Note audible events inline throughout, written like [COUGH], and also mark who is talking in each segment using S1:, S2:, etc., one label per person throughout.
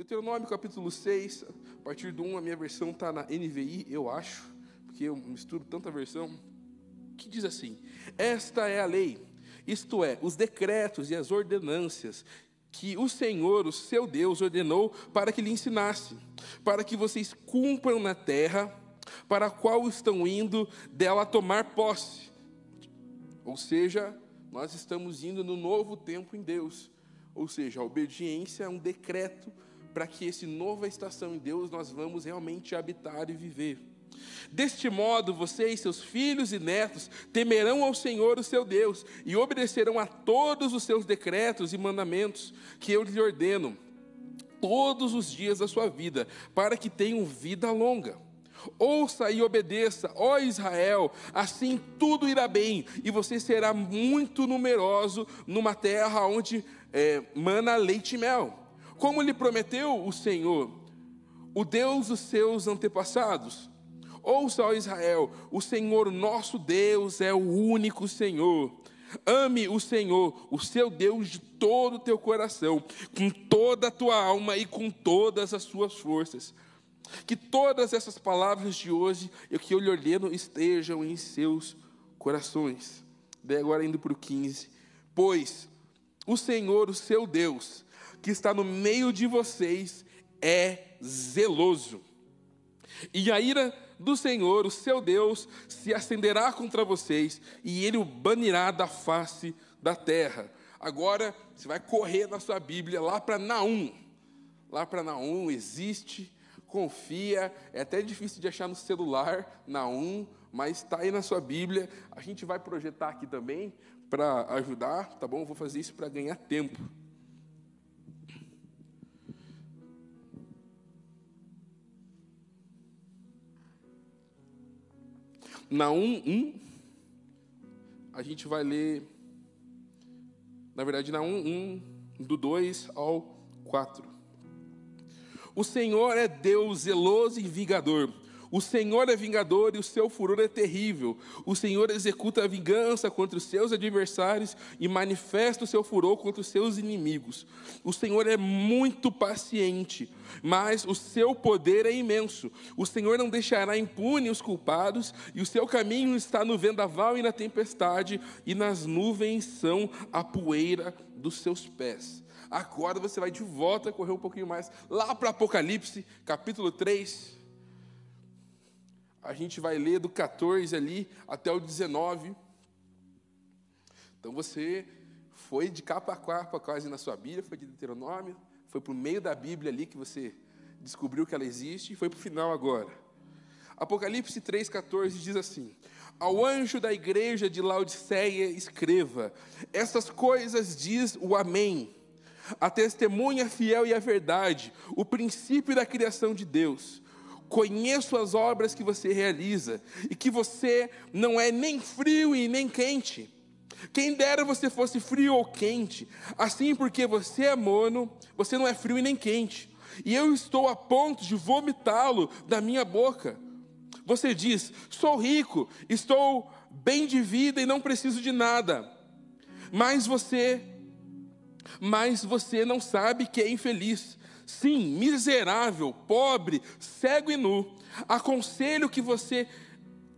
S1: Deuteronômio capítulo 6, a partir do 1, a minha versão está na NVI, eu acho, porque eu misturo tanta versão, que diz assim: Esta é a lei, isto é, os decretos e as ordenâncias que o Senhor, o seu Deus, ordenou para que lhe ensinasse, para que vocês cumpram na terra para a qual estão indo dela tomar posse. Ou seja, nós estamos indo no novo tempo em Deus. Ou seja, a obediência é um decreto para que esse nova estação em Deus nós vamos realmente habitar e viver. Deste modo, você e seus filhos e netos temerão ao Senhor, o seu Deus, e obedecerão a todos os seus decretos e mandamentos que eu lhes ordeno, todos os dias da sua vida, para que tenham vida longa. Ouça e obedeça, ó Israel, assim tudo irá bem, e você será muito numeroso numa terra onde é, mana leite e mel. Como lhe prometeu o Senhor, o Deus dos seus antepassados. Ouça, ó Israel, o Senhor nosso Deus é o único Senhor. Ame o Senhor, o seu Deus, de todo o teu coração, com toda a tua alma e com todas as suas forças. Que todas essas palavras de hoje e que eu lhe ordeno estejam em seus corações. Daí agora indo para o 15. Pois o Senhor, o seu Deus, que está no meio de vocês, é zeloso. E a ira do Senhor, o seu Deus, se acenderá contra vocês, e ele o banirá da face da terra. Agora você vai correr na sua Bíblia lá para Naum. Lá para Naum existe confia, é até difícil de achar no celular, na um, mas está aí na sua Bíblia. A gente vai projetar aqui também para ajudar, tá bom? Vou fazer isso para ganhar tempo. Na 1, 1, a gente vai ler, na verdade, na 1, 1, do 2 ao 4. O Senhor é Deus zeloso e vingador. O Senhor é vingador e o seu furor é terrível. O Senhor executa a vingança contra os seus adversários e manifesta o seu furor contra os seus inimigos. O Senhor é muito paciente, mas o seu poder é imenso. O Senhor não deixará impune os culpados, e o seu caminho está no vendaval e na tempestade, e nas nuvens são a poeira dos seus pés. Agora você vai de volta, correr um pouquinho mais, lá para Apocalipse, capítulo 3. A gente vai ler do 14 ali até o 19. Então você foi de capa a capa quase na sua Bíblia, foi de Deuteronômio, foi para o meio da Bíblia ali que você descobriu que ela existe e foi para o final agora. Apocalipse 3,14 diz assim: Ao anjo da igreja de Laodiceia escreva: Essas coisas diz o Amém a testemunha fiel e a verdade, o princípio da criação de Deus. Conheço as obras que você realiza e que você não é nem frio e nem quente. Quem dera você fosse frio ou quente, assim porque você é mono, você não é frio e nem quente. E eu estou a ponto de vomitá-lo da minha boca. Você diz: sou rico, estou bem de vida e não preciso de nada. Mas você mas você não sabe que é infeliz. Sim, miserável, pobre, cego e nu. Aconselho que você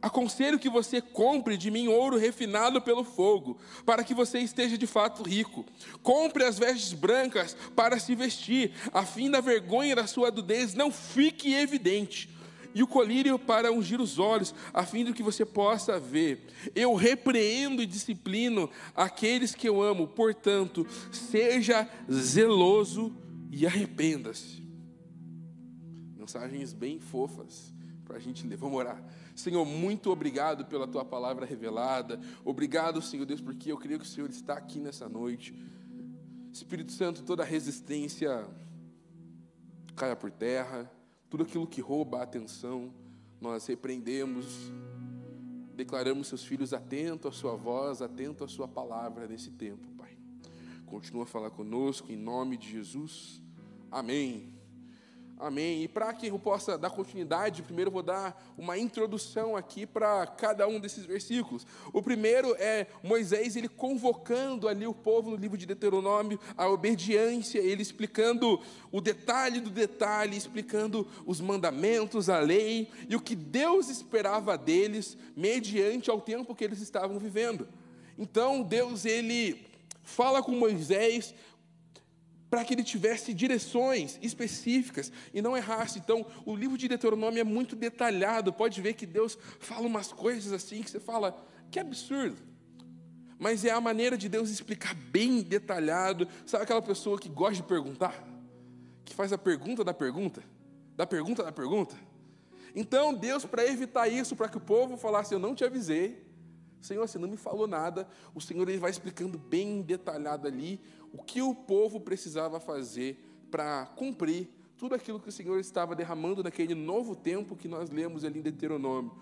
S1: aconselho que você compre de mim ouro refinado pelo fogo, para que você esteja de fato rico. Compre as vestes brancas para se vestir, a fim da vergonha da sua nudez não fique evidente e o colírio para ungir os olhos, a fim de que você possa ver. Eu repreendo e disciplino aqueles que eu amo, portanto, seja zeloso e arrependa-se. Mensagens bem fofas para a gente ler. Vamos orar. Senhor, muito obrigado pela tua palavra revelada. Obrigado, Senhor Deus, porque eu creio que o Senhor está aqui nessa noite. Espírito Santo, toda resistência caia por terra tudo aquilo que rouba a atenção, nós repreendemos, declaramos seus filhos atentos à sua voz, atentos à sua palavra nesse tempo. Continua a falar conosco em nome de Jesus. Amém. Amém. E para que eu possa dar continuidade, primeiro eu vou dar uma introdução aqui para cada um desses versículos. O primeiro é Moisés ele convocando ali o povo no livro de Deuteronômio a obediência, ele explicando o detalhe do detalhe, explicando os mandamentos, a lei e o que Deus esperava deles mediante ao tempo que eles estavam vivendo. Então Deus ele fala com Moisés para que ele tivesse direções específicas e não errasse. Então, o livro de Deuteronômio é muito detalhado. Pode ver que Deus fala umas coisas assim que você fala, que absurdo. Mas é a maneira de Deus explicar bem detalhado. Sabe aquela pessoa que gosta de perguntar? Que faz a pergunta da pergunta? Da pergunta da pergunta? Então, Deus, para evitar isso, para que o povo falasse, eu não te avisei, Senhor, você não me falou nada, o Senhor ele vai explicando bem detalhado ali o que o povo precisava fazer para cumprir tudo aquilo que o Senhor estava derramando naquele novo tempo que nós lemos ali em Deuteronômio.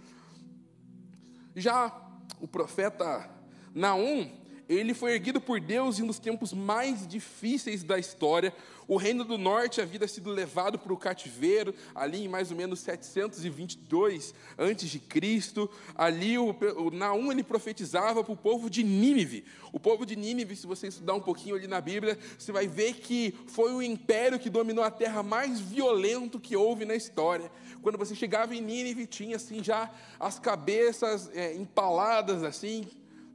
S1: Já o profeta Naum, ele foi erguido por Deus em um dos tempos mais difíceis da história. O reino do norte havia sido levado para o cativeiro, ali em mais ou menos 722 a.C. Ali o, o Naum ele profetizava para o povo de Nínive. O povo de Nínive, se você estudar um pouquinho ali na Bíblia, você vai ver que foi o império que dominou a terra mais violento que houve na história. Quando você chegava em Nínive, tinha assim já as cabeças é, empaladas assim,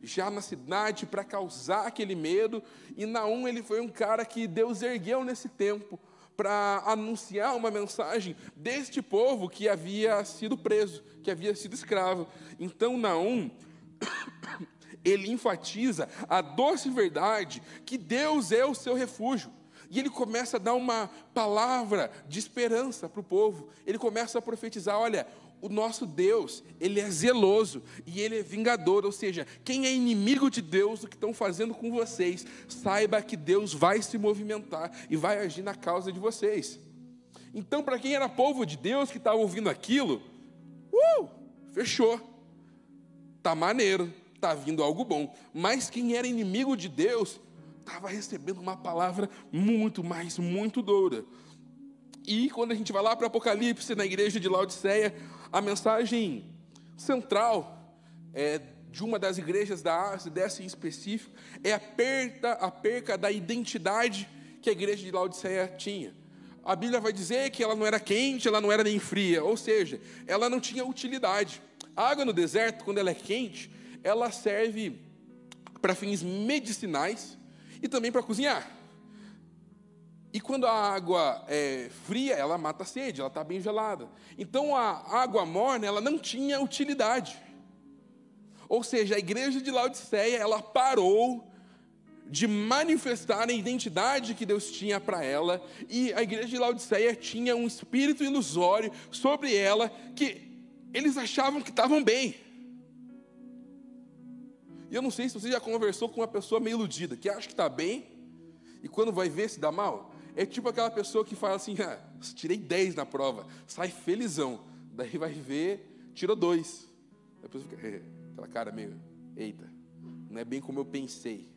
S1: já na cidade para causar aquele medo. E Naum ele foi um cara que Deus ergueu nesse tempo para anunciar uma mensagem deste povo que havia sido preso, que havia sido escravo. Então Naum [COUGHS] ele enfatiza a doce verdade que Deus é o seu refúgio. E ele começa a dar uma palavra de esperança para o povo. Ele começa a profetizar: olha, o nosso Deus, ele é zeloso e ele é vingador, ou seja, quem é inimigo de Deus, o que estão fazendo com vocês, saiba que Deus vai se movimentar e vai agir na causa de vocês. Então, para quem era povo de Deus que estava ouvindo aquilo, uh, fechou, tá maneiro, tá vindo algo bom. Mas quem era inimigo de Deus estava recebendo uma palavra muito mais, muito doura. E quando a gente vai lá para Apocalipse, na igreja de Laodiceia, a mensagem central é, de uma das igrejas da Ásia, dessa em específico, é a perda, a perca da identidade que a igreja de Laodiceia tinha. A Bíblia vai dizer que ela não era quente, ela não era nem fria, ou seja, ela não tinha utilidade. A água no deserto, quando ela é quente, ela serve para fins medicinais e também para cozinhar. E quando a água é fria, ela mata a sede, ela está bem gelada. Então a água morna, ela não tinha utilidade. Ou seja, a igreja de Laodiceia, ela parou de manifestar a identidade que Deus tinha para ela, e a igreja de Laodiceia tinha um espírito ilusório sobre ela que eles achavam que estavam bem. E eu não sei se você já conversou com uma pessoa meio iludida, que acha que está bem, e quando vai ver se dá mal. É tipo aquela pessoa que fala assim: ah, tirei 10 na prova, sai felizão. Daí vai ver, tirou dois. Depois fica, é, aquela cara meio, eita, não é bem como eu pensei.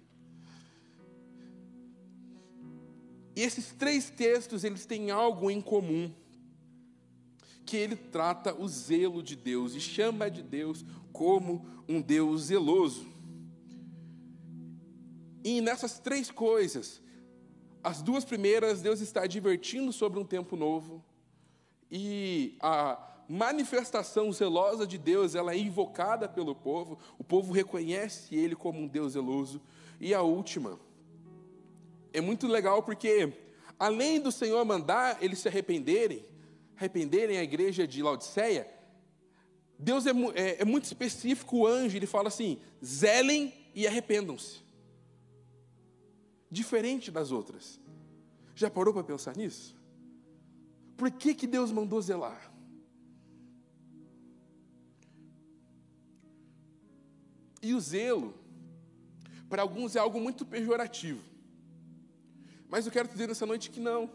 S1: E esses três textos, eles têm algo em comum. Que ele trata o zelo de Deus e chama de Deus como um Deus zeloso. E nessas três coisas, as duas primeiras, Deus está advertindo sobre um tempo novo. E a manifestação zelosa de Deus, ela é invocada pelo povo. O povo reconhece ele como um Deus zeloso. E a última é muito legal porque além do Senhor mandar eles se arrependerem, arrependerem a igreja de Laodiceia, Deus é, é, é muito específico, o anjo, ele fala assim: zelem e arrependam-se diferente das outras. Já parou para pensar nisso? Por que, que Deus mandou zelar? E o zelo, para alguns é algo muito pejorativo. Mas eu quero te dizer nessa noite que não.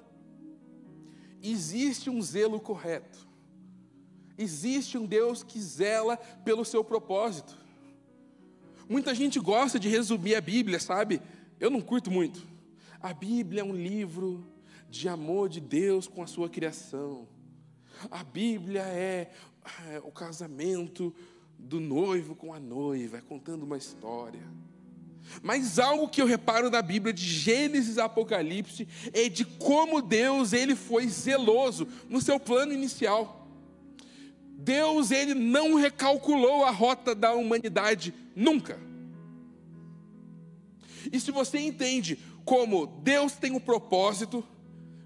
S1: Existe um zelo correto. Existe um Deus que zela pelo seu propósito. Muita gente gosta de resumir a Bíblia, sabe? Eu não curto muito. A Bíblia é um livro de amor de Deus com a sua criação. A Bíblia é, é o casamento do noivo com a noiva, é contando uma história. Mas algo que eu reparo na Bíblia de Gênesis a Apocalipse é de como Deus ele foi zeloso no seu plano inicial. Deus ele não recalculou a rota da humanidade nunca. E se você entende como Deus tem um propósito,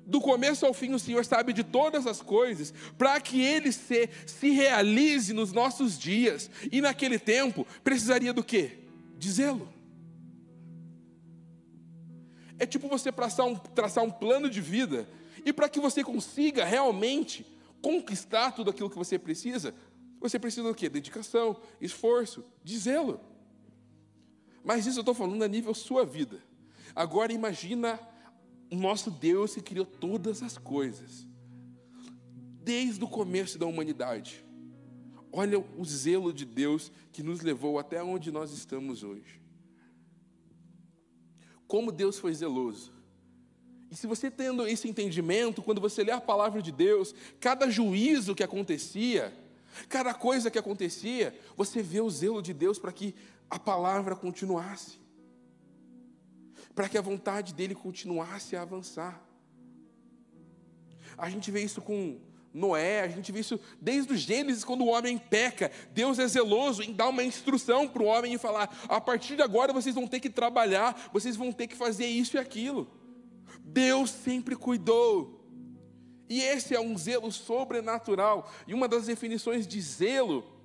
S1: do começo ao fim o Senhor sabe de todas as coisas, para que Ele se, se realize nos nossos dias, e naquele tempo precisaria do quê? De zelo. É tipo você traçar um, traçar um plano de vida, e para que você consiga realmente conquistar tudo aquilo que você precisa, você precisa do quê? Dedicação, esforço, de zelo. Mas isso eu estou falando a nível sua vida. Agora imagina o nosso Deus que criou todas as coisas, desde o começo da humanidade. Olha o zelo de Deus que nos levou até onde nós estamos hoje. Como Deus foi zeloso. E se você tendo esse entendimento, quando você lê a palavra de Deus, cada juízo que acontecia, cada coisa que acontecia, você vê o zelo de Deus para que a palavra continuasse, para que a vontade dele continuasse a avançar. A gente vê isso com Noé, a gente vê isso desde o Gênesis, quando o homem peca. Deus é zeloso em dar uma instrução para o homem e falar: a partir de agora vocês vão ter que trabalhar, vocês vão ter que fazer isso e aquilo. Deus sempre cuidou. E esse é um zelo sobrenatural. E uma das definições de zelo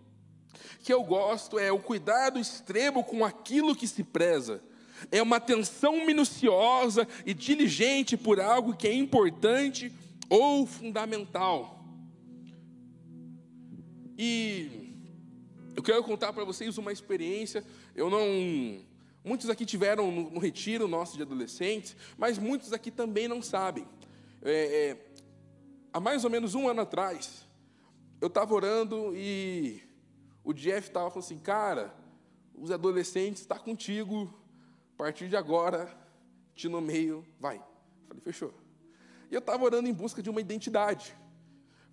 S1: que eu gosto é o cuidado extremo com aquilo que se preza. É uma atenção minuciosa e diligente por algo que é importante ou fundamental. E eu quero contar para vocês uma experiência. Eu não. Muitos aqui tiveram no, no retiro nosso de adolescentes, mas muitos aqui também não sabem. É, é, há mais ou menos um ano atrás, eu estava orando e o Jeff estava falando assim, cara, os adolescentes estão tá contigo, a partir de agora, te nomeio, vai. Falei, fechou. E eu estava orando em busca de uma identidade,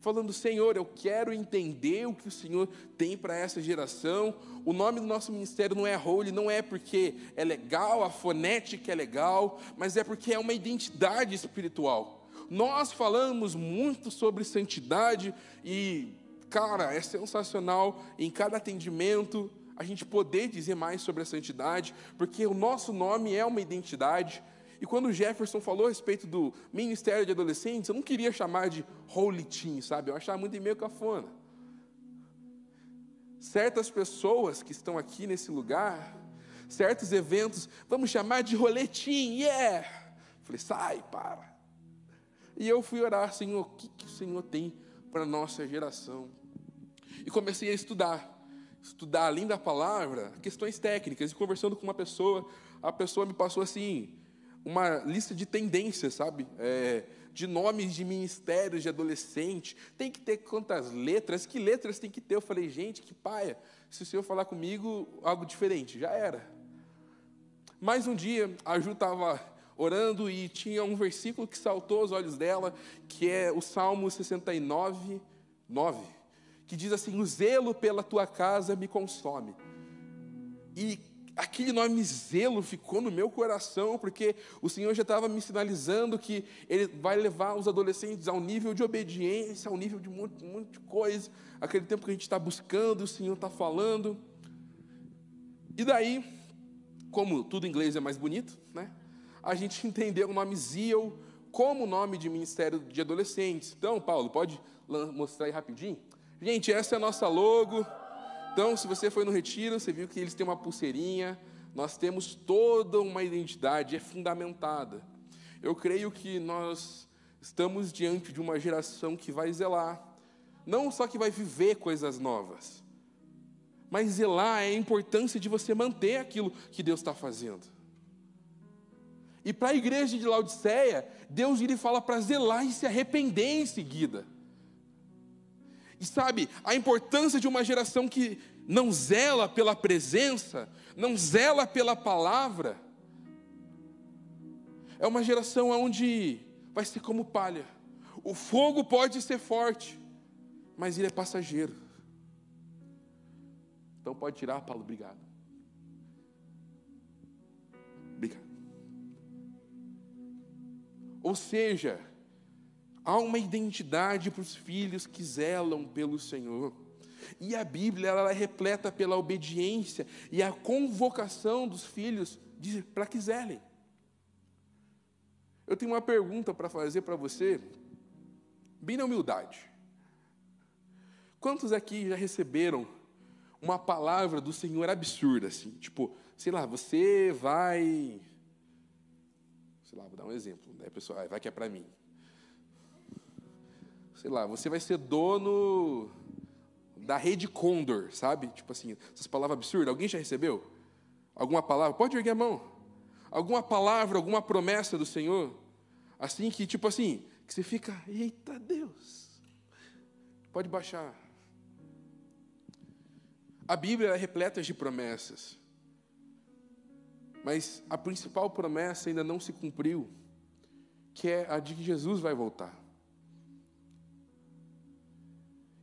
S1: falando, Senhor, eu quero entender o que o Senhor tem para essa geração. O nome do nosso ministério não é Holy, não é porque é legal, a fonética é legal, mas é porque é uma identidade espiritual. Nós falamos muito sobre santidade e Cara, é sensacional em cada atendimento a gente poder dizer mais sobre a santidade, porque o nosso nome é uma identidade. E quando o Jefferson falou a respeito do ministério de adolescentes, eu não queria chamar de holy teen, sabe? Eu achava muito meio cafona. Certas pessoas que estão aqui nesse lugar, certos eventos, vamos chamar de roletim, yeah! Falei, sai, para. E eu fui orar, Senhor, o que, que o Senhor tem para a nossa geração? E comecei a estudar. Estudar, além da palavra, questões técnicas. E conversando com uma pessoa, a pessoa me passou assim, uma lista de tendências, sabe? É, de nomes de ministérios de adolescente. Tem que ter quantas letras? Que letras tem que ter? Eu falei, gente, que paia. Se o senhor falar comigo algo diferente, já era. Mais um dia, a Ju estava orando e tinha um versículo que saltou aos olhos dela, que é o Salmo 69, 9 que diz assim: O zelo pela tua casa me consome. E aquele nome zelo ficou no meu coração, porque o Senhor já estava me sinalizando que Ele vai levar os adolescentes ao nível de obediência, ao nível de muito, muito de coisa, aquele tempo que a gente está buscando, o Senhor está falando. E daí, como tudo em inglês é mais bonito, né? A gente [LAUGHS] entendeu o nome Zeal como nome de ministério de adolescentes. Então, Paulo, pode mostrar aí rapidinho? Gente, essa é a nossa logo. Então, se você foi no retiro, você viu que eles têm uma pulseirinha. Nós temos toda uma identidade, é fundamentada. Eu creio que nós estamos diante de uma geração que vai zelar, não só que vai viver coisas novas, mas zelar é a importância de você manter aquilo que Deus está fazendo. E para a igreja de Laodiceia, Deus lhe fala para zelar e se arrepender em seguida. Sabe, a importância de uma geração que não zela pela presença, não zela pela palavra, é uma geração onde vai ser como palha. O fogo pode ser forte, mas ele é passageiro. Então pode tirar, Paulo, obrigado. Obrigado. Ou seja, há uma identidade para os filhos que zelam pelo Senhor. E a Bíblia ela é repleta pela obediência e a convocação dos filhos para que zelem. Eu tenho uma pergunta para fazer para você, bem na humildade. Quantos aqui já receberam uma palavra do Senhor absurda, assim? Tipo, sei lá, você vai. Sei lá, vou dar um exemplo, né, pessoal? Vai que é para mim. Sei lá, você vai ser dono da rede Condor, sabe? Tipo assim, essas palavras absurdas. Alguém já recebeu? Alguma palavra? Pode erguer a mão. Alguma palavra, alguma promessa do Senhor? Assim que, tipo assim, que você fica, eita Deus. Pode baixar. A Bíblia é repleta de promessas. Mas a principal promessa ainda não se cumpriu, que é a de que Jesus vai voltar.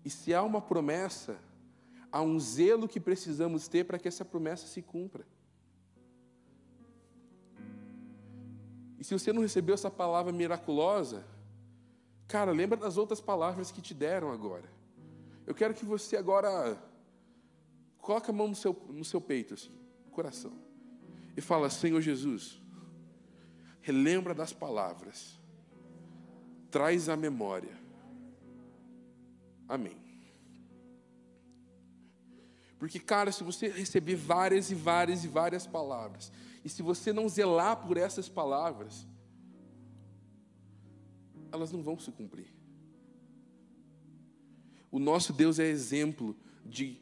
S1: E se há uma promessa, há um zelo que precisamos ter para que essa promessa se cumpra. E se você não recebeu essa palavra miraculosa, cara, lembra das outras palavras que te deram agora. Eu quero que você agora coloque a mão no seu, no seu peito, assim, coração, e fala: Senhor Jesus, relembra das palavras, traz a memória. Amém. Porque, cara, se você receber várias e várias e várias palavras, e se você não zelar por essas palavras, elas não vão se cumprir. O nosso Deus é exemplo de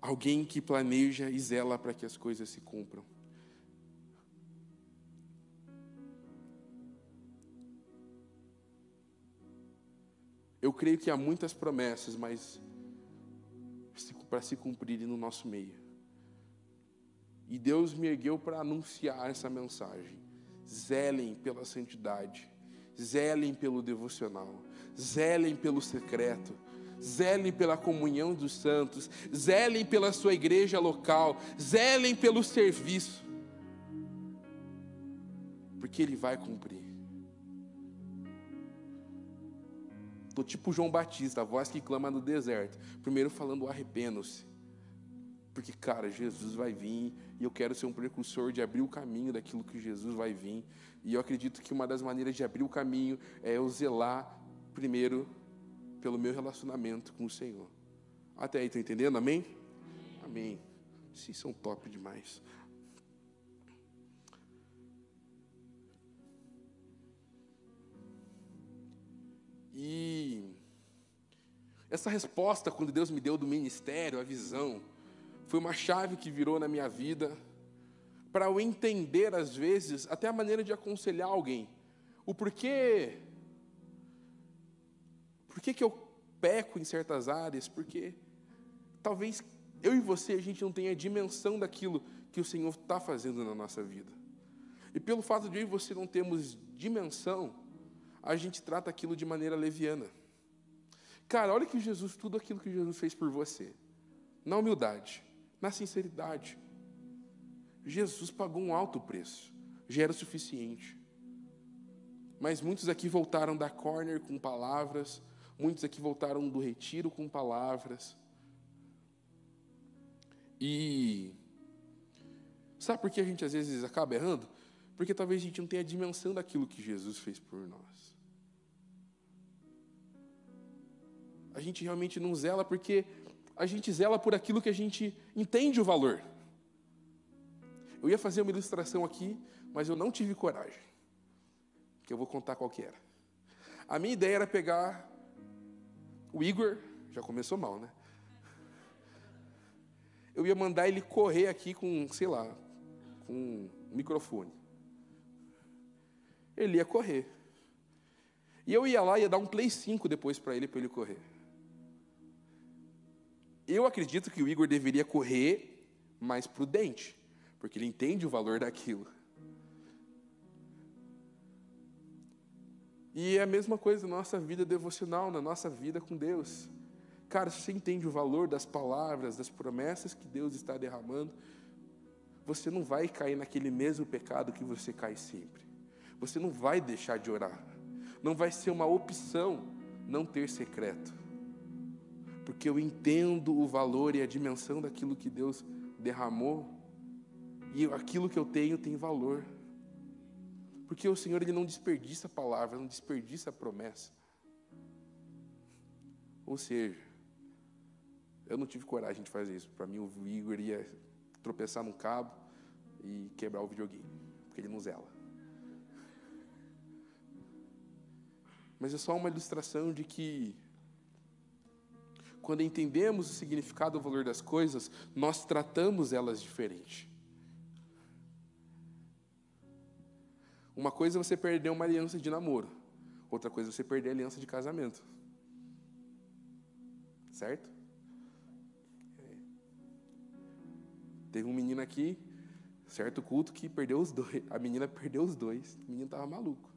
S1: alguém que planeja e zela para que as coisas se cumpram. Eu creio que há muitas promessas, mas para se cumprirem no nosso meio. E Deus me ergueu para anunciar essa mensagem. Zelem pela santidade, zelem pelo devocional, zelem pelo secreto, zelem pela comunhão dos santos, zelem pela sua igreja local, zelem pelo serviço, porque Ele vai cumprir. Estou tipo João Batista, a voz que clama no deserto, primeiro falando arrependam-se, porque, cara, Jesus vai vir e eu quero ser um precursor de abrir o caminho daquilo que Jesus vai vir. E eu acredito que uma das maneiras de abrir o caminho é eu zelar primeiro pelo meu relacionamento com o Senhor. Até aí, estão entendendo? Amém? Amém. Sim, são top demais. Essa resposta, quando Deus me deu do ministério, a visão, foi uma chave que virou na minha vida para eu entender, às vezes, até a maneira de aconselhar alguém. O porquê. Por que, que eu peco em certas áreas? Porque talvez eu e você, a gente não tenha a dimensão daquilo que o Senhor está fazendo na nossa vida. E pelo fato de eu e você não termos dimensão, a gente trata aquilo de maneira leviana. Cara, olha que Jesus, tudo aquilo que Jesus fez por você, na humildade, na sinceridade. Jesus pagou um alto preço, já era o suficiente. Mas muitos aqui voltaram da corner com palavras, muitos aqui voltaram do retiro com palavras. E sabe por que a gente às vezes acaba errando? Porque talvez a gente não tenha a dimensão daquilo que Jesus fez por nós. A gente realmente não zela porque a gente zela por aquilo que a gente entende o valor. Eu ia fazer uma ilustração aqui, mas eu não tive coragem. Que eu vou contar qual que era. A minha ideia era pegar o Igor, já começou mal, né? Eu ia mandar ele correr aqui com, sei lá, com um microfone. Ele ia correr. E eu ia lá e ia dar um Play 5 depois para ele, para ele correr. Eu acredito que o Igor deveria correr mais prudente, porque ele entende o valor daquilo. E é a mesma coisa na nossa vida devocional, na nossa vida com Deus. Cara, se você entende o valor das palavras, das promessas que Deus está derramando, você não vai cair naquele mesmo pecado que você cai sempre. Você não vai deixar de orar. Não vai ser uma opção não ter secreto. Porque eu entendo o valor e a dimensão daquilo que Deus derramou, e aquilo que eu tenho tem valor. Porque o Senhor ele não desperdiça a palavra, não desperdiça a promessa. Ou seja, eu não tive coragem de fazer isso. Para mim, o Igor ia tropeçar num cabo e quebrar o videogame, porque ele não zela. Mas é só uma ilustração de que, quando entendemos o significado e o valor das coisas, nós tratamos elas diferente. Uma coisa é você perder uma aliança de namoro, outra coisa é você perder a aliança de casamento. Certo? Teve um menino aqui, certo culto, que perdeu os dois. A menina perdeu os dois. O menino estava maluco.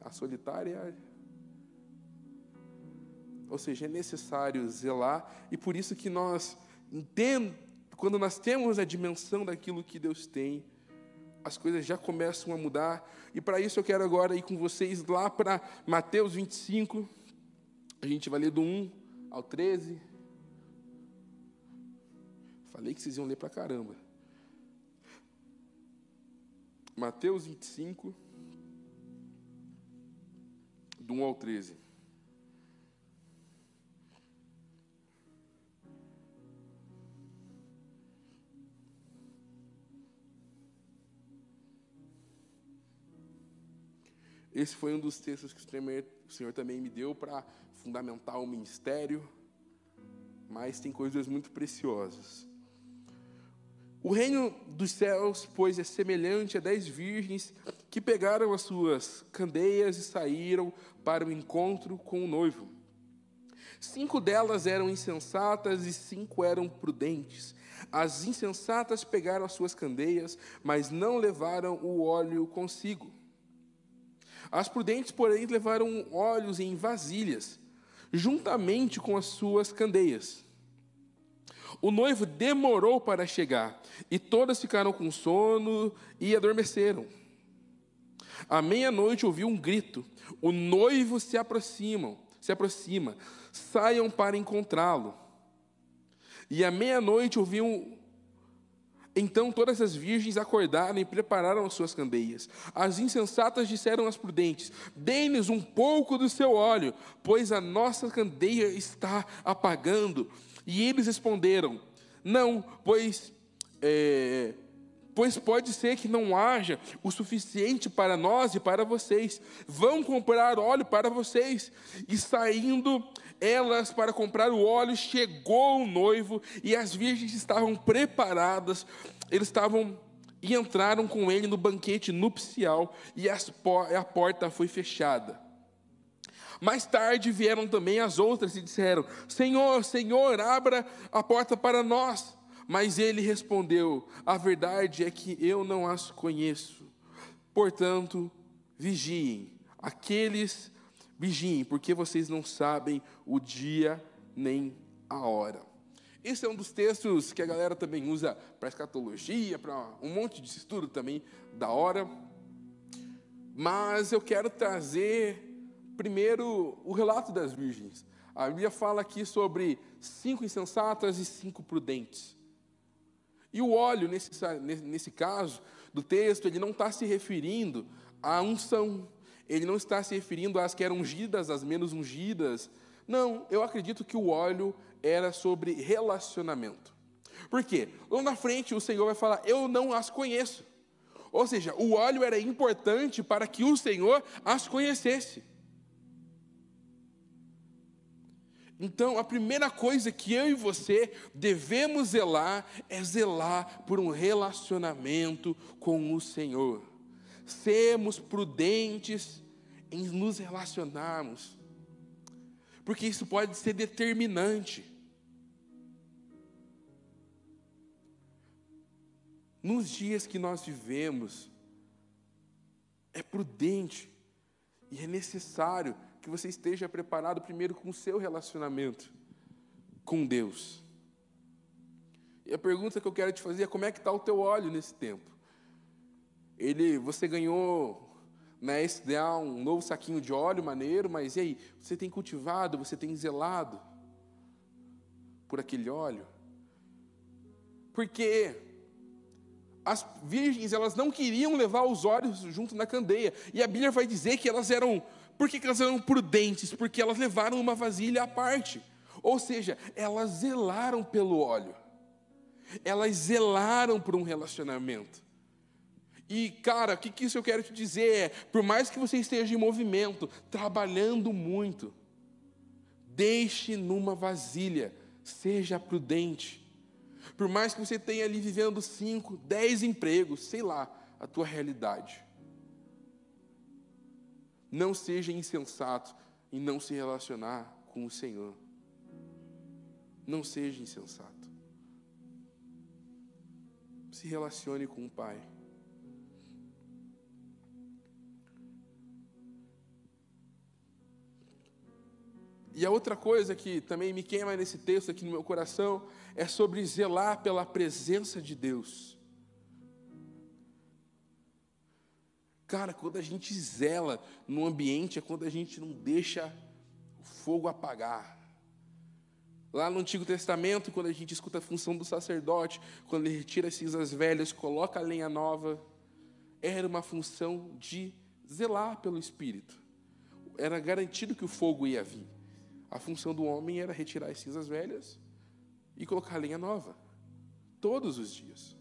S1: A solitária. Ou seja, é necessário zelar, e por isso que nós quando nós temos a dimensão daquilo que Deus tem, as coisas já começam a mudar. E para isso eu quero agora ir com vocês lá para Mateus 25. A gente vai ler do 1 ao 13. Falei que vocês iam ler para caramba. Mateus 25, do 1 ao 13. Esse foi um dos textos que o Senhor também me deu para fundamentar o ministério, mas tem coisas muito preciosas. O reino dos céus, pois, é semelhante a dez virgens que pegaram as suas candeias e saíram para o encontro com o noivo. Cinco delas eram insensatas e cinco eram prudentes. As insensatas pegaram as suas candeias, mas não levaram o óleo consigo. As prudentes, porém, levaram óleos em vasilhas, juntamente com as suas candeias. O noivo demorou para chegar, e todas ficaram com sono e adormeceram. À meia-noite ouviu um grito: o noivo se aproxima, se aproxima, saiam para encontrá-lo. E à meia-noite ouviu então todas as virgens acordaram e prepararam as suas candeias. As insensatas disseram às prudentes: Dê-nos um pouco do seu óleo, pois a nossa candeia está apagando. E eles responderam: Não, pois. É, pois pode ser que não haja o suficiente para nós e para vocês. Vão comprar óleo para vocês. E saindo elas para comprar o óleo, chegou o noivo e as virgens estavam preparadas. Eles estavam e entraram com ele no banquete nupcial e a porta foi fechada. Mais tarde vieram também as outras e disseram: Senhor, Senhor, abra a porta para nós. Mas ele respondeu: A verdade é que eu não as conheço. Portanto, vigiem. Aqueles vigiem, porque vocês não sabem o dia nem a hora. Esse é um dos textos que a galera também usa para escatologia, para um monte de estudo também da hora. Mas eu quero trazer primeiro o relato das virgens. A Bíblia fala aqui sobre cinco insensatas e cinco prudentes. E o óleo, nesse, nesse caso do texto, ele não está se referindo à unção, ele não está se referindo às que eram ungidas, às menos ungidas. Não, eu acredito que o óleo era sobre relacionamento. Por quê? Lá na frente o Senhor vai falar: Eu não as conheço. Ou seja, o óleo era importante para que o Senhor as conhecesse. Então, a primeira coisa que eu e você devemos zelar é zelar por um relacionamento com o Senhor. Sermos prudentes em nos relacionarmos, porque isso pode ser determinante. Nos dias que nós vivemos, é prudente E é necessário que você esteja preparado primeiro com o seu relacionamento com Deus. E a pergunta que eu quero te fazer é como é que está o teu óleo nesse tempo? Ele, você ganhou né, SDA um novo saquinho de óleo maneiro, mas e aí? Você tem cultivado, você tem zelado por aquele óleo? Porque as virgens elas não queriam levar os óleos junto na candeia. E a Bíblia vai dizer que elas eram. Por que elas eram prudentes? Porque elas levaram uma vasilha à parte. Ou seja, elas zelaram pelo óleo. Elas zelaram por um relacionamento. E, cara, o que, que isso eu quero te dizer é: por mais que você esteja em movimento, trabalhando muito, deixe numa vasilha, seja prudente. Por mais que você tenha ali vivendo cinco, dez empregos, sei lá, a tua realidade. Não seja insensato em não se relacionar com o Senhor. Não seja insensato. Se relacione com o Pai. E a outra coisa que também me queima nesse texto aqui no meu coração é sobre zelar pela presença de Deus. Cara, quando a gente zela no ambiente é quando a gente não deixa o fogo apagar. Lá no Antigo Testamento, quando a gente escuta a função do sacerdote, quando ele retira as cinzas velhas, coloca a lenha nova, era uma função de zelar pelo Espírito. Era garantido que o fogo ia vir. A função do homem era retirar as cinzas velhas e colocar lenha nova, todos os dias.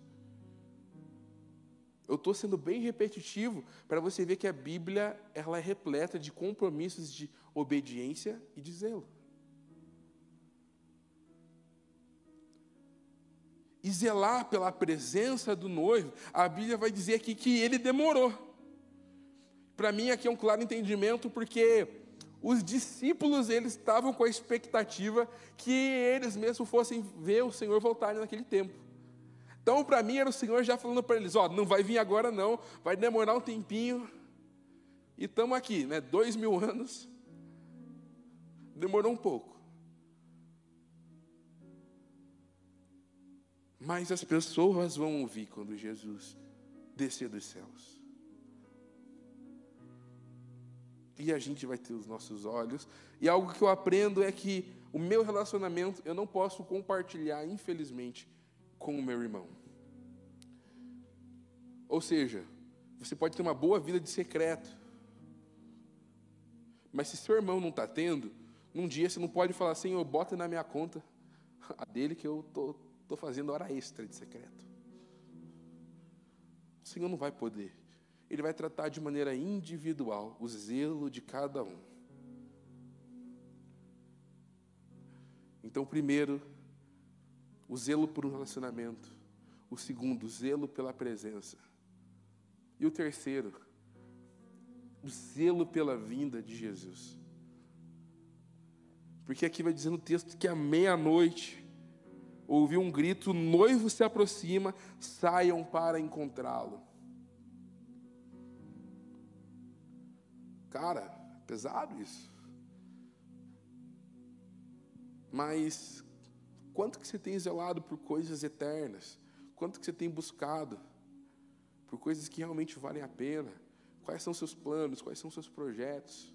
S1: Eu estou sendo bem repetitivo para você ver que a Bíblia ela é repleta de compromissos de obediência e de zelo. E zelar pela presença do noivo, a Bíblia vai dizer aqui que ele demorou. Para mim, aqui é um claro entendimento, porque os discípulos eles estavam com a expectativa que eles mesmos fossem ver o Senhor voltar naquele tempo. Então, para mim, era o Senhor já falando para eles: Ó, oh, não vai vir agora, não, vai demorar um tempinho. E estamos aqui, né? Dois mil anos. Demorou um pouco. Mas as pessoas vão ouvir quando Jesus descer dos céus. E a gente vai ter os nossos olhos. E algo que eu aprendo é que o meu relacionamento eu não posso compartilhar, infelizmente, com o meu irmão. Ou seja, você pode ter uma boa vida de secreto, mas se seu irmão não está tendo, num dia você não pode falar assim, eu bota na minha conta a dele que eu tô, tô fazendo hora extra de secreto. O Senhor não vai poder ele vai tratar de maneira individual o zelo de cada um. Então, primeiro, o zelo por um relacionamento. O segundo, o zelo pela presença. E o terceiro, o zelo pela vinda de Jesus. Porque aqui vai dizendo o texto que à meia-noite ouviu um grito: o noivo se aproxima, saiam para encontrá-lo. Cara, pesado isso. Mas quanto que você tem zelado por coisas eternas? Quanto que você tem buscado por coisas que realmente valem a pena? Quais são seus planos? Quais são seus projetos?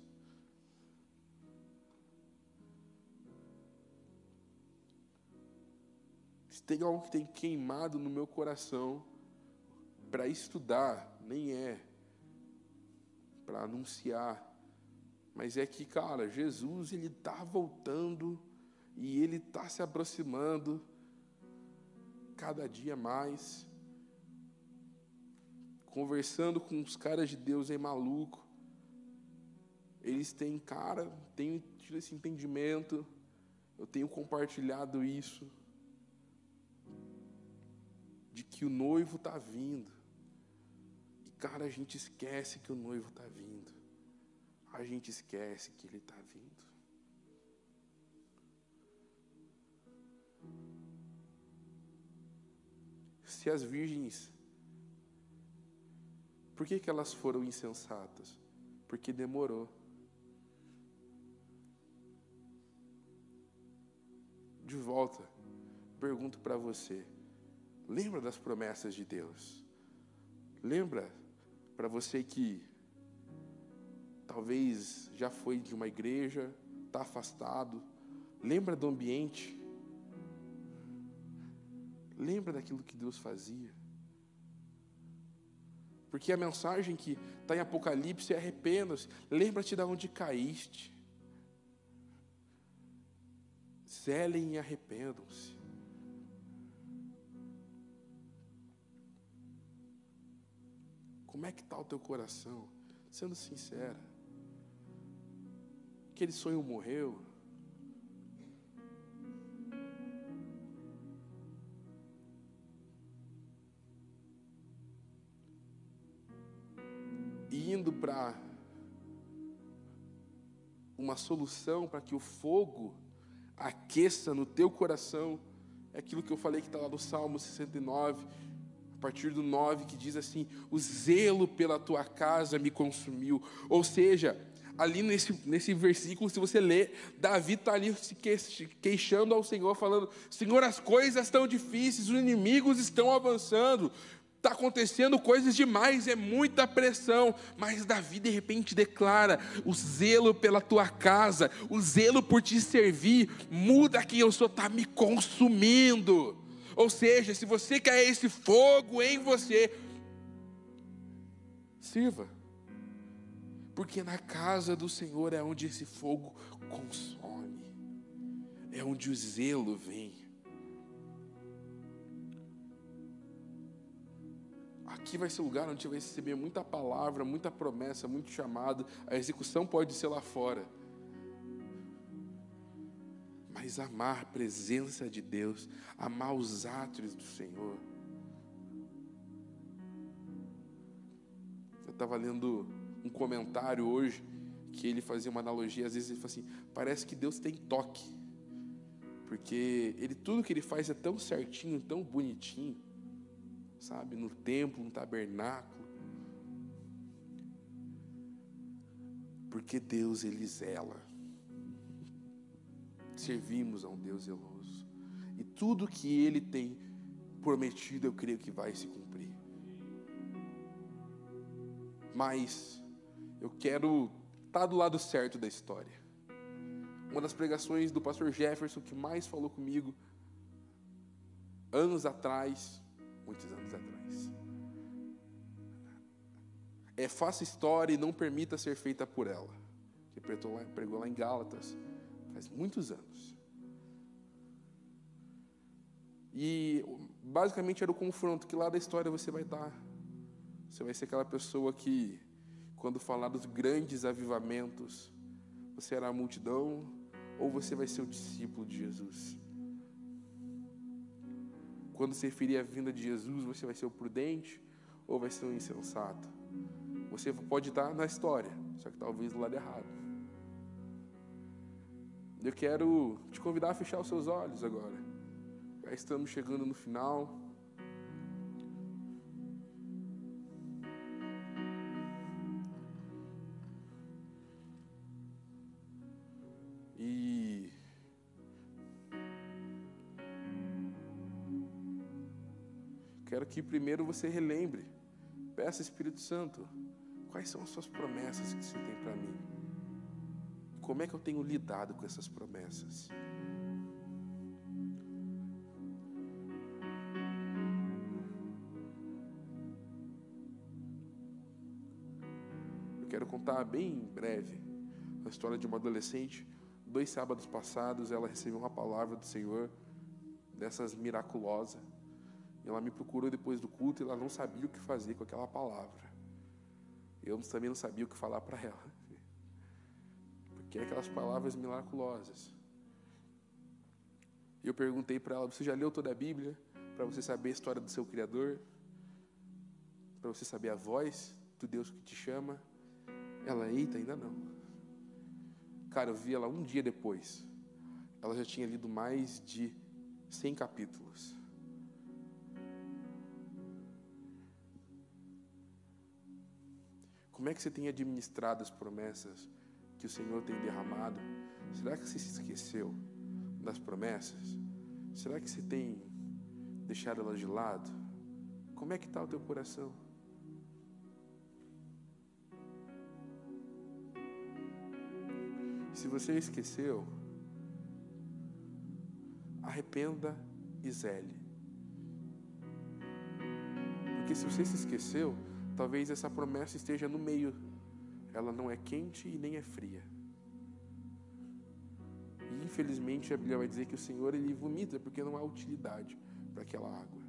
S1: Se tem algo que tem queimado no meu coração para estudar, nem é para anunciar. Mas é que, cara, Jesus ele está voltando e ele está se aproximando cada dia mais. Conversando com os caras de Deus é maluco. Eles têm, cara, tenho tido esse entendimento. Eu tenho compartilhado isso. De que o noivo está vindo. Cara, a gente esquece que o noivo está vindo. A gente esquece que ele está vindo. Se as virgens, por que, que elas foram insensatas? porque demorou. De volta, pergunto para você: lembra das promessas de Deus? Lembra para você que talvez já foi de uma igreja, está afastado, lembra do ambiente, lembra daquilo que Deus fazia. Porque a mensagem que está em Apocalipse é arrependa-se, lembra-te de onde caíste. Zelem e arrependam-se. Como é que está o teu coração? Sendo sincera. Aquele sonho morreu. E indo para uma solução para que o fogo aqueça no teu coração, é aquilo que eu falei que está lá no Salmo 69 partir do 9, que diz assim: O zelo pela tua casa me consumiu. Ou seja, ali nesse, nesse versículo, se você ler, Davi está ali se queixando ao Senhor, falando: Senhor, as coisas estão difíceis, os inimigos estão avançando, está acontecendo coisas demais, é muita pressão. Mas Davi de repente declara: o zelo pela tua casa, o zelo por te servir, muda quem eu sou, está me consumindo. Ou seja, se você quer esse fogo em você, sirva. Porque na casa do Senhor é onde esse fogo consome, é onde o zelo vem. Aqui vai ser o lugar onde vai receber muita palavra, muita promessa, muito chamado. A execução pode ser lá fora mas amar a presença de Deus, amar os atos do Senhor. Eu estava lendo um comentário hoje que ele fazia uma analogia, às vezes ele fala assim: parece que Deus tem toque, porque ele tudo que ele faz é tão certinho, tão bonitinho, sabe, no templo, no tabernáculo, porque Deus ele zela servimos a um Deus zeloso. E tudo que Ele tem prometido, eu creio que vai se cumprir. Mas eu quero estar do lado certo da história. Uma das pregações do pastor Jefferson que mais falou comigo anos atrás, muitos anos atrás. É faça história e não permita ser feita por ela. Que pregou lá, pregou lá em Gálatas faz muitos anos. E basicamente era o confronto que lá da história você vai estar. Você vai ser aquela pessoa que, quando falar dos grandes avivamentos, você era a multidão ou você vai ser o discípulo de Jesus. Quando se referir à vinda de Jesus, você vai ser o prudente ou vai ser o insensato. Você pode estar na história, só que talvez do lado errado. Eu quero te convidar a fechar os seus olhos agora. Já estamos chegando no final. E quero que primeiro você relembre. Peça Espírito Santo, quais são as suas promessas que você tem para mim? Como é que eu tenho lidado com essas promessas? Eu quero contar bem breve a história de uma adolescente. Dois sábados passados, ela recebeu uma palavra do Senhor, dessas miraculosas. Ela me procurou depois do culto e ela não sabia o que fazer com aquela palavra. Eu também não sabia o que falar para ela que é aquelas palavras miraculosas. Eu perguntei para ela: Você já leu toda a Bíblia? Para você saber a história do seu Criador? Para você saber a voz do Deus que te chama? Ela, eita, ainda não. Cara, eu vi ela um dia depois. Ela já tinha lido mais de 100 capítulos. Como é que você tem administrado as promessas que o Senhor tem derramado? Será que você se esqueceu das promessas? Será que você tem deixado elas de lado? Como é que está o teu coração? Se você esqueceu, arrependa e zele. Porque se você se esqueceu, talvez essa promessa esteja no meio. Ela não é quente e nem é fria. E infelizmente a Bíblia vai dizer que o Senhor ele vomita porque não há utilidade para aquela água.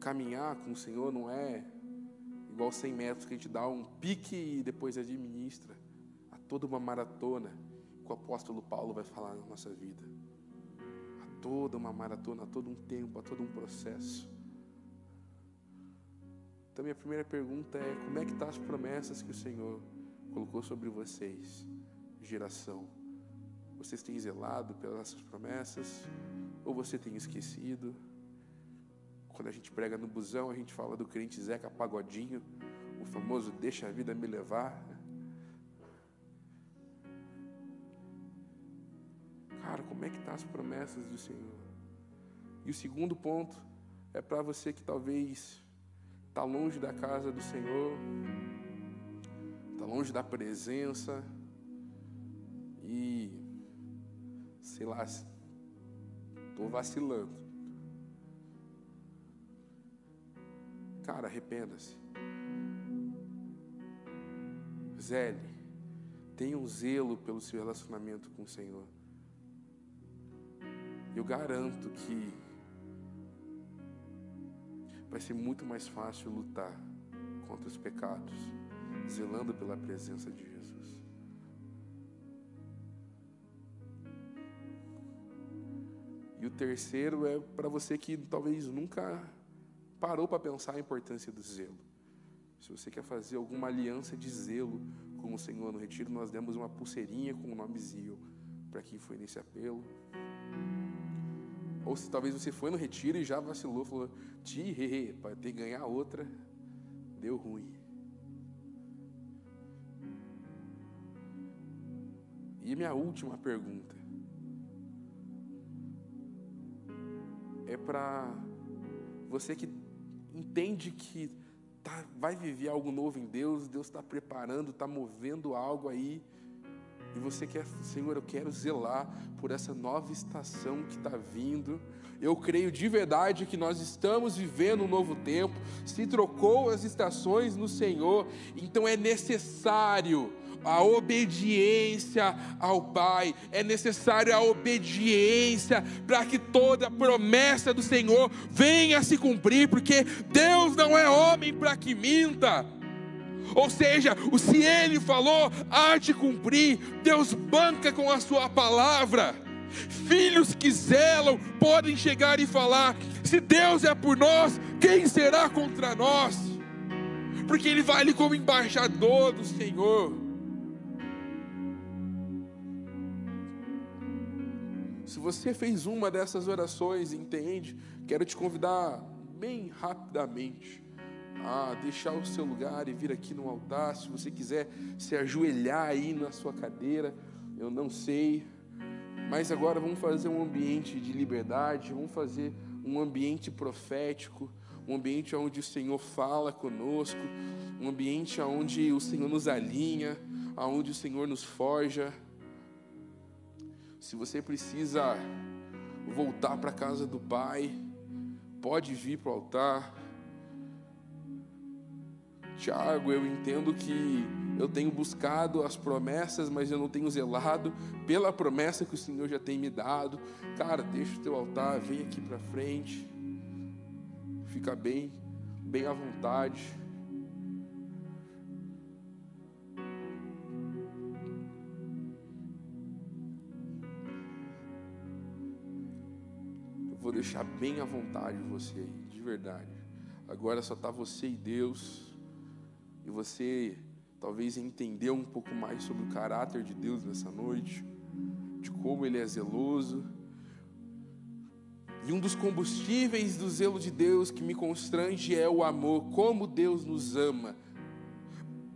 S1: Caminhar com o Senhor não é igual 100 metros que a gente dá um pique e depois administra. Há toda uma maratona que o apóstolo Paulo vai falar na nossa vida. Toda uma maratona, todo um tempo, há todo um processo. Então, minha primeira pergunta é: como é que estão tá as promessas que o Senhor colocou sobre vocês, geração? Vocês têm zelado pelas promessas? Ou você tem esquecido? Quando a gente prega no busão, a gente fala do crente Zeca Pagodinho, o famoso deixa a vida me levar. Cara, como é que tá as promessas do Senhor? E o segundo ponto é para você que talvez está longe da casa do Senhor, está longe da presença e, sei lá, estou vacilando. Cara, arrependa-se. Zele, tenha um zelo pelo seu relacionamento com o Senhor. Eu garanto que vai ser muito mais fácil lutar contra os pecados, zelando pela presença de Jesus. E o terceiro é para você que talvez nunca parou para pensar a importância do zelo. Se você quer fazer alguma aliança de zelo com o Senhor no retiro, nós demos uma pulseirinha com o nome Zio para quem foi nesse apelo. Ou se talvez você foi no retiro e já vacilou, falou, ti, he, para ter ganhar outra, deu ruim. E minha última pergunta é para você que entende que tá, vai viver algo novo em Deus, Deus está preparando, está movendo algo aí, e você quer, Senhor, eu quero zelar por essa nova estação que está vindo. Eu creio de verdade que nós estamos vivendo um novo tempo, se trocou as estações no Senhor, então é necessário a obediência ao Pai, é necessário a obediência para que toda promessa do Senhor venha a se cumprir, porque Deus não é homem para que minta. Ou seja, se ele falou, há de cumprir, Deus banca com a sua palavra. Filhos que zelam podem chegar e falar: se Deus é por nós, quem será contra nós? Porque ele vai ali como embaixador do Senhor. Se você fez uma dessas orações, entende, quero te convidar bem rapidamente a deixar o seu lugar e vir aqui no altar. Se você quiser se ajoelhar aí na sua cadeira, eu não sei. Mas agora vamos fazer um ambiente de liberdade, vamos fazer um ambiente profético, um ambiente onde o Senhor fala conosco, um ambiente onde o Senhor nos alinha, onde o Senhor nos forja. Se você precisa voltar para a casa do Pai, pode vir para o altar. Tiago, eu entendo que eu tenho buscado as promessas, mas eu não tenho zelado pela promessa que o Senhor já tem me dado. Cara, deixa o teu altar, vem aqui para frente. Fica bem, bem à vontade. vou deixar bem à vontade você aí, de verdade. Agora só está você e Deus. E você talvez entendeu um pouco mais sobre o caráter de Deus nessa noite, de como Ele é zeloso. E um dos combustíveis do zelo de Deus que me constrange é o amor, como Deus nos ama.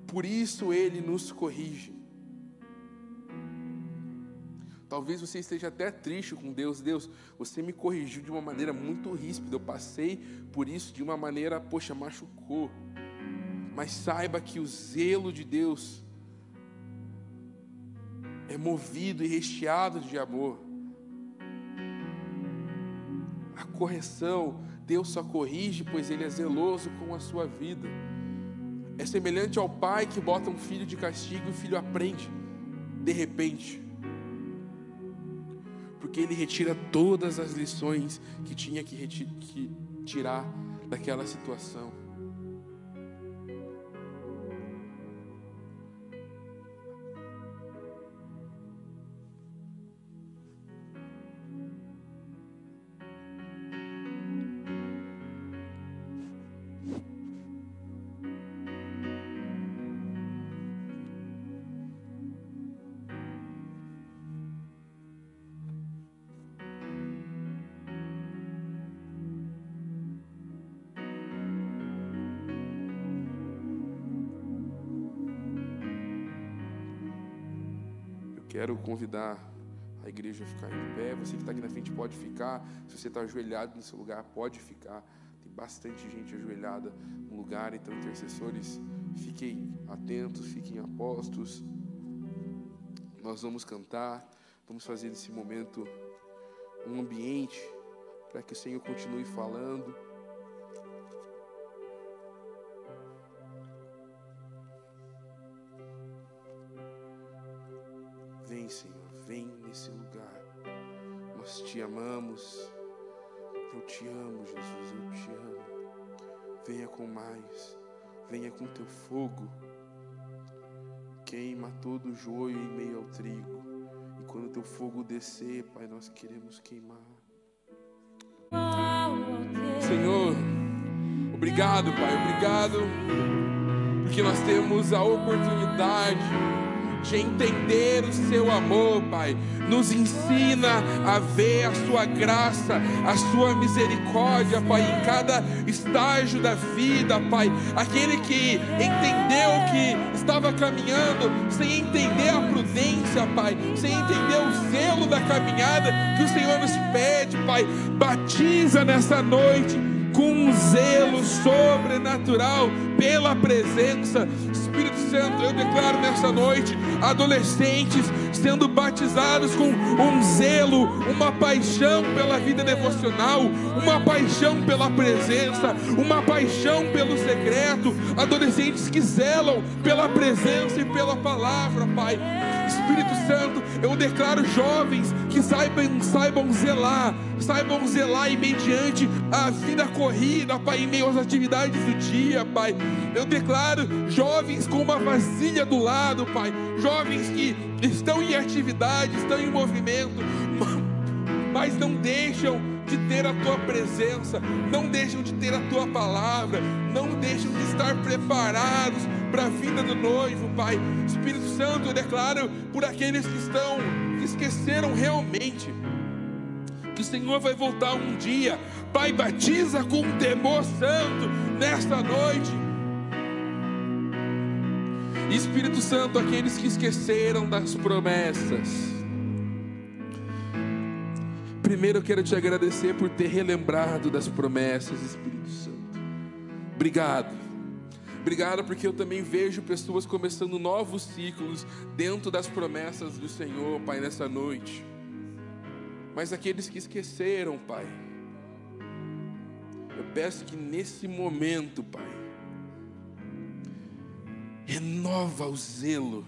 S1: Por isso ele nos corrige. Talvez você esteja até triste com Deus. Deus, você me corrigiu de uma maneira muito ríspida. Eu passei por isso de uma maneira, poxa, machucou. Mas saiba que o zelo de Deus é movido e recheado de amor. A correção, Deus só corrige, pois Ele é zeloso com a sua vida. É semelhante ao pai que bota um filho de castigo e o filho aprende de repente. Porque ele retira todas as lições que tinha que, que tirar daquela situação. Convidar a igreja a ficar em pé. Você que está aqui na frente pode ficar. Se você está ajoelhado no seu lugar, pode ficar. Tem bastante gente ajoelhada no lugar. Então, intercessores, fiquem atentos, fiquem apostos. Nós vamos cantar. Vamos fazer desse momento um ambiente para que o Senhor continue falando. Venha com teu fogo. Queima todo o joio em meio ao trigo. E quando teu fogo descer, Pai, nós queremos queimar. Senhor, obrigado, Pai, obrigado, porque nós temos a oportunidade de entender o seu amor, Pai. Nos ensina a ver a sua graça, a sua misericórdia, Pai, em cada estágio da vida, Pai. Aquele que entendeu que estava caminhando sem entender a prudência, Pai, sem entender o zelo da caminhada que o Senhor nos pede, Pai. Batiza nessa noite com um zelo sobrenatural pela presença. Espírito Santo, eu declaro nessa noite adolescentes sendo batizados com um zelo, uma paixão pela vida devocional, uma paixão pela presença, uma paixão pelo secreto. Adolescentes que zelam pela presença e pela palavra, Pai. Espírito Santo, eu declaro jovens que saibam, saibam zelar, saibam zelar e mediante a vida corrida, Pai, em meio às atividades do dia, Pai. Eu declaro jovens com uma vasilha do lado, Pai. Jovens que estão em atividade, estão em movimento, mas não deixam de ter a tua presença, não deixam de ter a tua palavra, não deixam de estar preparados para a vinda do noivo, Pai. Espírito Santo, eu declaro por aqueles que estão, que esqueceram realmente que o Senhor vai voltar um dia. Pai, batiza com temor santo nesta noite. Espírito Santo, aqueles que esqueceram das promessas. Primeiro eu quero te agradecer por ter relembrado das promessas, Espírito Santo. Obrigado. Obrigado porque eu também vejo pessoas começando novos ciclos dentro das promessas do Senhor, Pai, nessa noite. Mas aqueles que esqueceram, Pai, eu peço que nesse momento, Pai, renova o zelo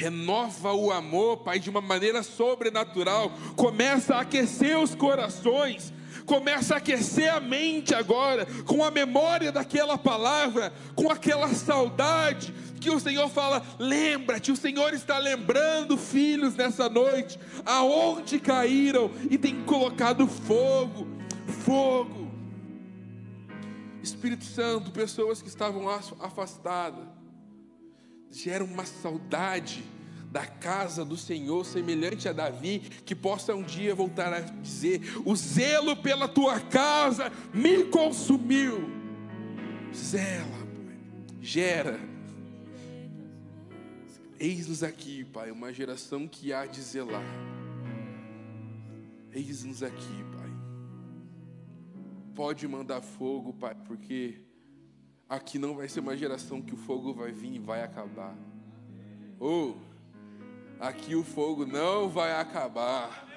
S1: renova o amor, Pai, de uma maneira sobrenatural. Começa a aquecer os corações, começa a aquecer a mente agora, com a memória daquela palavra, com aquela saudade que o Senhor fala: lembra-te, o Senhor está lembrando, filhos, nessa noite, aonde caíram e tem colocado fogo, fogo. Espírito Santo, pessoas que estavam afastadas, gera uma saudade da casa do Senhor, semelhante a Davi, que possa um dia voltar a dizer: O zelo pela tua casa me consumiu. Zela, gera. Eis-nos aqui, Pai, uma geração que há de zelar. Eis-nos aqui, Pai. Pode mandar fogo, Pai, porque aqui não vai ser uma geração que o fogo vai vir e vai acabar. Ou, oh, aqui o fogo não vai acabar.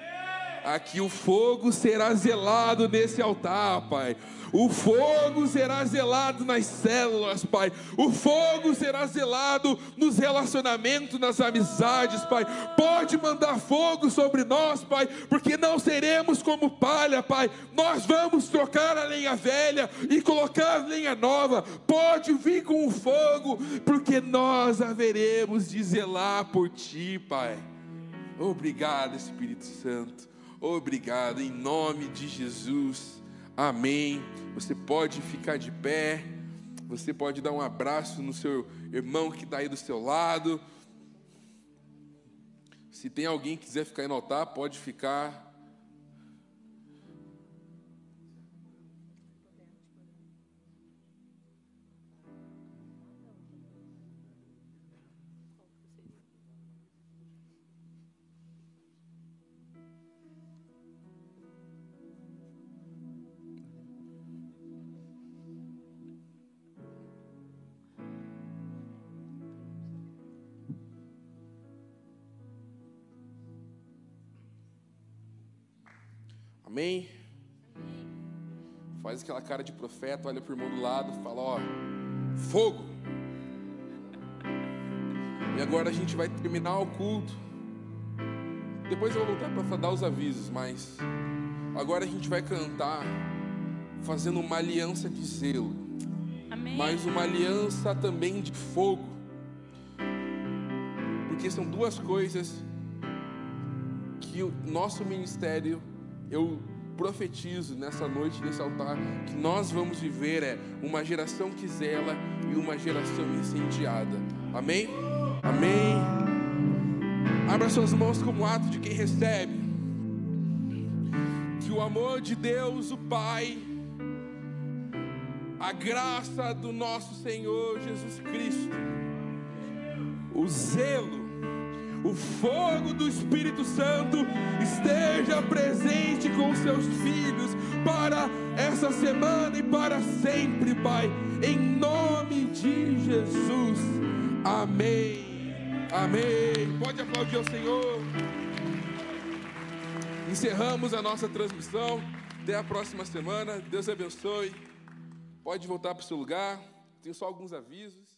S1: Aqui o fogo será zelado nesse altar, Pai. O fogo será zelado nas células, Pai. O fogo será zelado nos relacionamentos, nas amizades, Pai. Pode mandar fogo sobre nós, Pai, porque não seremos como palha, Pai. Nós vamos trocar a lenha velha e colocar a lenha nova. Pode vir com o fogo, porque nós haveremos de zelar por Ti, Pai. Obrigado, Espírito Santo. Obrigado, em nome de Jesus. Amém. Você pode ficar de pé. Você pode dar um abraço no seu irmão que está aí do seu lado. Se tem alguém que quiser ficar em altar, pode ficar. Amém? Faz aquela cara de profeta, olha para o irmão do lado, fala: Ó, fogo. E agora a gente vai terminar o culto. Depois eu vou voltar para dar os avisos, mas agora a gente vai cantar fazendo uma aliança de zelo. Amém. Mas uma aliança também de fogo. Porque são duas coisas que o nosso ministério eu profetizo nessa noite, nesse altar, que nós vamos viver é uma geração que zela e uma geração incendiada. Amém? Amém. Abra suas mãos como ato de quem recebe. Que o amor de Deus, o Pai, a graça do nosso Senhor Jesus Cristo, o zelo o fogo do Espírito Santo esteja presente com seus filhos para essa semana e para sempre, Pai, em nome de Jesus. Amém. Amém. Pode aplaudir ao Senhor. Encerramos a nossa transmissão. Até a próxima semana. Deus abençoe. Pode voltar para o seu lugar. Tenho só alguns avisos.